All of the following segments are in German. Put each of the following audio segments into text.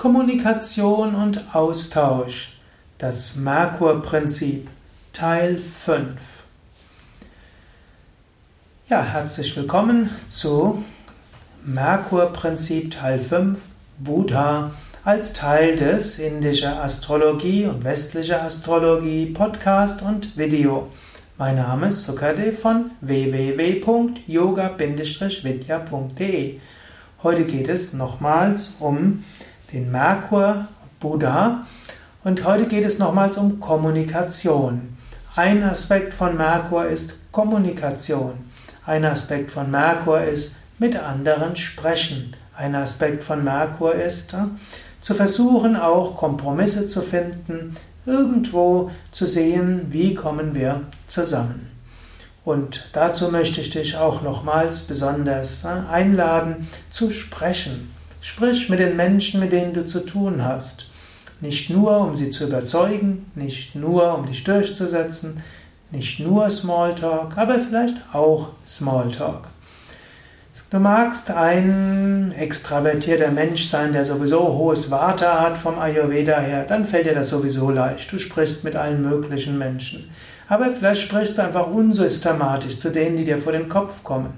Kommunikation und Austausch. Das Merkur-Prinzip. Teil 5. Ja, herzlich willkommen zu Merkur-Prinzip Teil 5. Buddha als Teil des indischer Astrologie und westlicher Astrologie Podcast und Video. Mein Name ist Sukade von www.yoga-vidya.de. Heute geht es nochmals um den Merkur Buddha und heute geht es nochmals um Kommunikation. Ein Aspekt von Merkur ist Kommunikation. Ein Aspekt von Merkur ist mit anderen sprechen. Ein Aspekt von Merkur ist äh, zu versuchen, auch Kompromisse zu finden, irgendwo zu sehen, wie kommen wir zusammen. Und dazu möchte ich dich auch nochmals besonders äh, einladen, zu sprechen. Sprich mit den Menschen, mit denen du zu tun hast. Nicht nur, um sie zu überzeugen, nicht nur, um dich durchzusetzen, nicht nur Smalltalk, aber vielleicht auch Smalltalk. Du magst ein extravertierter Mensch sein, der sowieso hohes Vata hat vom Ayurveda her, dann fällt dir das sowieso leicht. Du sprichst mit allen möglichen Menschen. Aber vielleicht sprichst du einfach unsystematisch zu denen, die dir vor den Kopf kommen.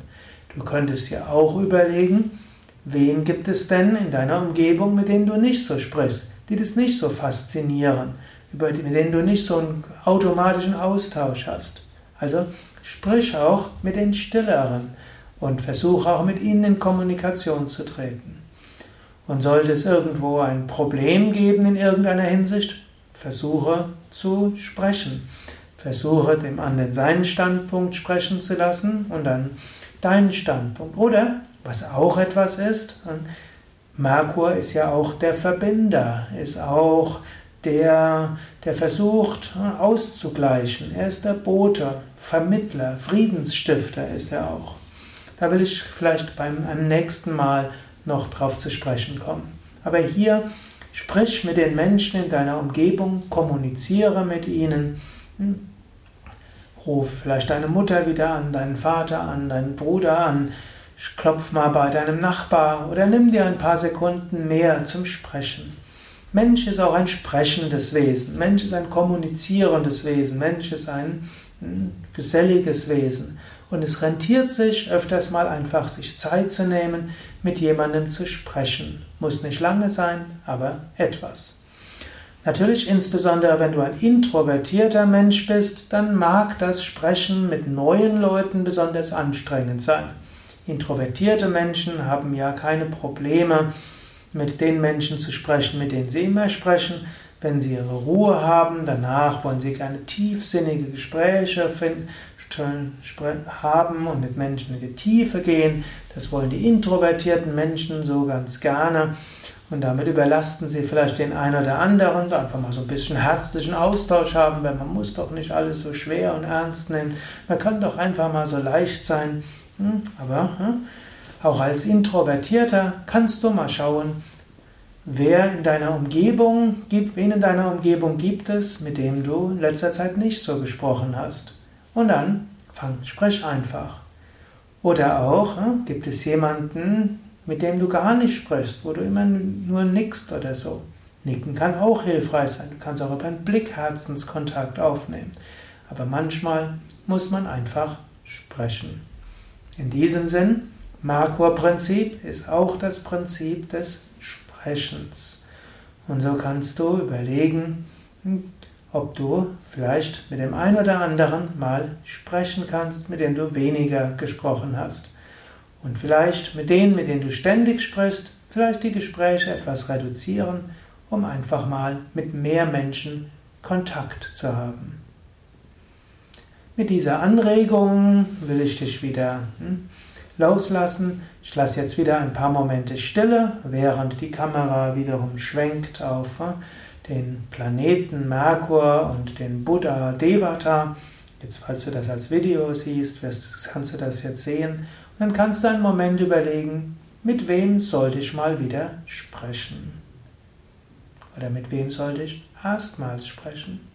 Du könntest dir auch überlegen, wen gibt es denn in deiner Umgebung, mit denen du nicht so sprichst, die das nicht so faszinieren, mit denen du nicht so einen automatischen Austausch hast. Also sprich auch mit den Stilleren und versuche auch mit ihnen in Kommunikation zu treten. Und sollte es irgendwo ein Problem geben in irgendeiner Hinsicht, versuche zu sprechen. Versuche dem anderen seinen Standpunkt sprechen zu lassen und dann deinen Standpunkt. Oder, was auch etwas ist, Merkur ist ja auch der Verbinder, ist auch der, der versucht auszugleichen. Er ist der Bote, Vermittler, Friedensstifter ist er auch. Da will ich vielleicht beim einem nächsten Mal noch drauf zu sprechen kommen. Aber hier sprich mit den Menschen in deiner Umgebung, kommuniziere mit ihnen. Hm? Ruf vielleicht deine Mutter wieder an, deinen Vater an, deinen Bruder an. Klopf mal bei deinem Nachbar oder nimm dir ein paar Sekunden mehr zum Sprechen. Mensch ist auch ein sprechendes Wesen. Mensch ist ein kommunizierendes Wesen. Mensch ist ein hm, geselliges Wesen. Und es rentiert sich öfters mal einfach, sich Zeit zu nehmen, mit jemandem zu sprechen. Muss nicht lange sein, aber etwas. Natürlich, insbesondere wenn du ein introvertierter Mensch bist, dann mag das Sprechen mit neuen Leuten besonders anstrengend sein. Introvertierte Menschen haben ja keine Probleme, mit den Menschen zu sprechen, mit denen sie immer sprechen. Wenn sie ihre Ruhe haben, danach wollen sie gerne tiefsinnige Gespräche finden, haben und mit Menschen in die Tiefe gehen. Das wollen die introvertierten Menschen so ganz gerne. Und damit überlasten sie vielleicht den einen oder anderen, einfach mal so ein bisschen herzlichen Austausch haben, weil man muss doch nicht alles so schwer und ernst nehmen. Man kann doch einfach mal so leicht sein. Hm, aber hm, auch als Introvertierter kannst du mal schauen, wer in deiner Umgebung gibt, wen in deiner Umgebung gibt es, mit dem du in letzter Zeit nicht so gesprochen hast. Und dann fang, sprich einfach. Oder auch, hm, gibt es jemanden, mit dem du gar nicht sprichst, wo du immer nur nickst oder so. Nicken kann auch hilfreich sein. Du kannst auch über einen Blick Herzenskontakt aufnehmen. Aber manchmal muss man einfach sprechen. In diesem Sinn, Markur-Prinzip ist auch das Prinzip des Sprechens. Und so kannst du überlegen, ob du vielleicht mit dem einen oder anderen mal sprechen kannst, mit dem du weniger gesprochen hast. Und vielleicht mit denen, mit denen du ständig sprichst, vielleicht die Gespräche etwas reduzieren, um einfach mal mit mehr Menschen Kontakt zu haben. Mit dieser Anregung will ich dich wieder hm, loslassen. Ich lasse jetzt wieder ein paar Momente Stille, während die Kamera wiederum schwenkt auf hm, den Planeten Merkur und den Buddha Devata. Jetzt, falls du das als Video siehst, kannst du das jetzt sehen. Und dann kannst du einen Moment überlegen, mit wem sollte ich mal wieder sprechen? Oder mit wem sollte ich erstmals sprechen?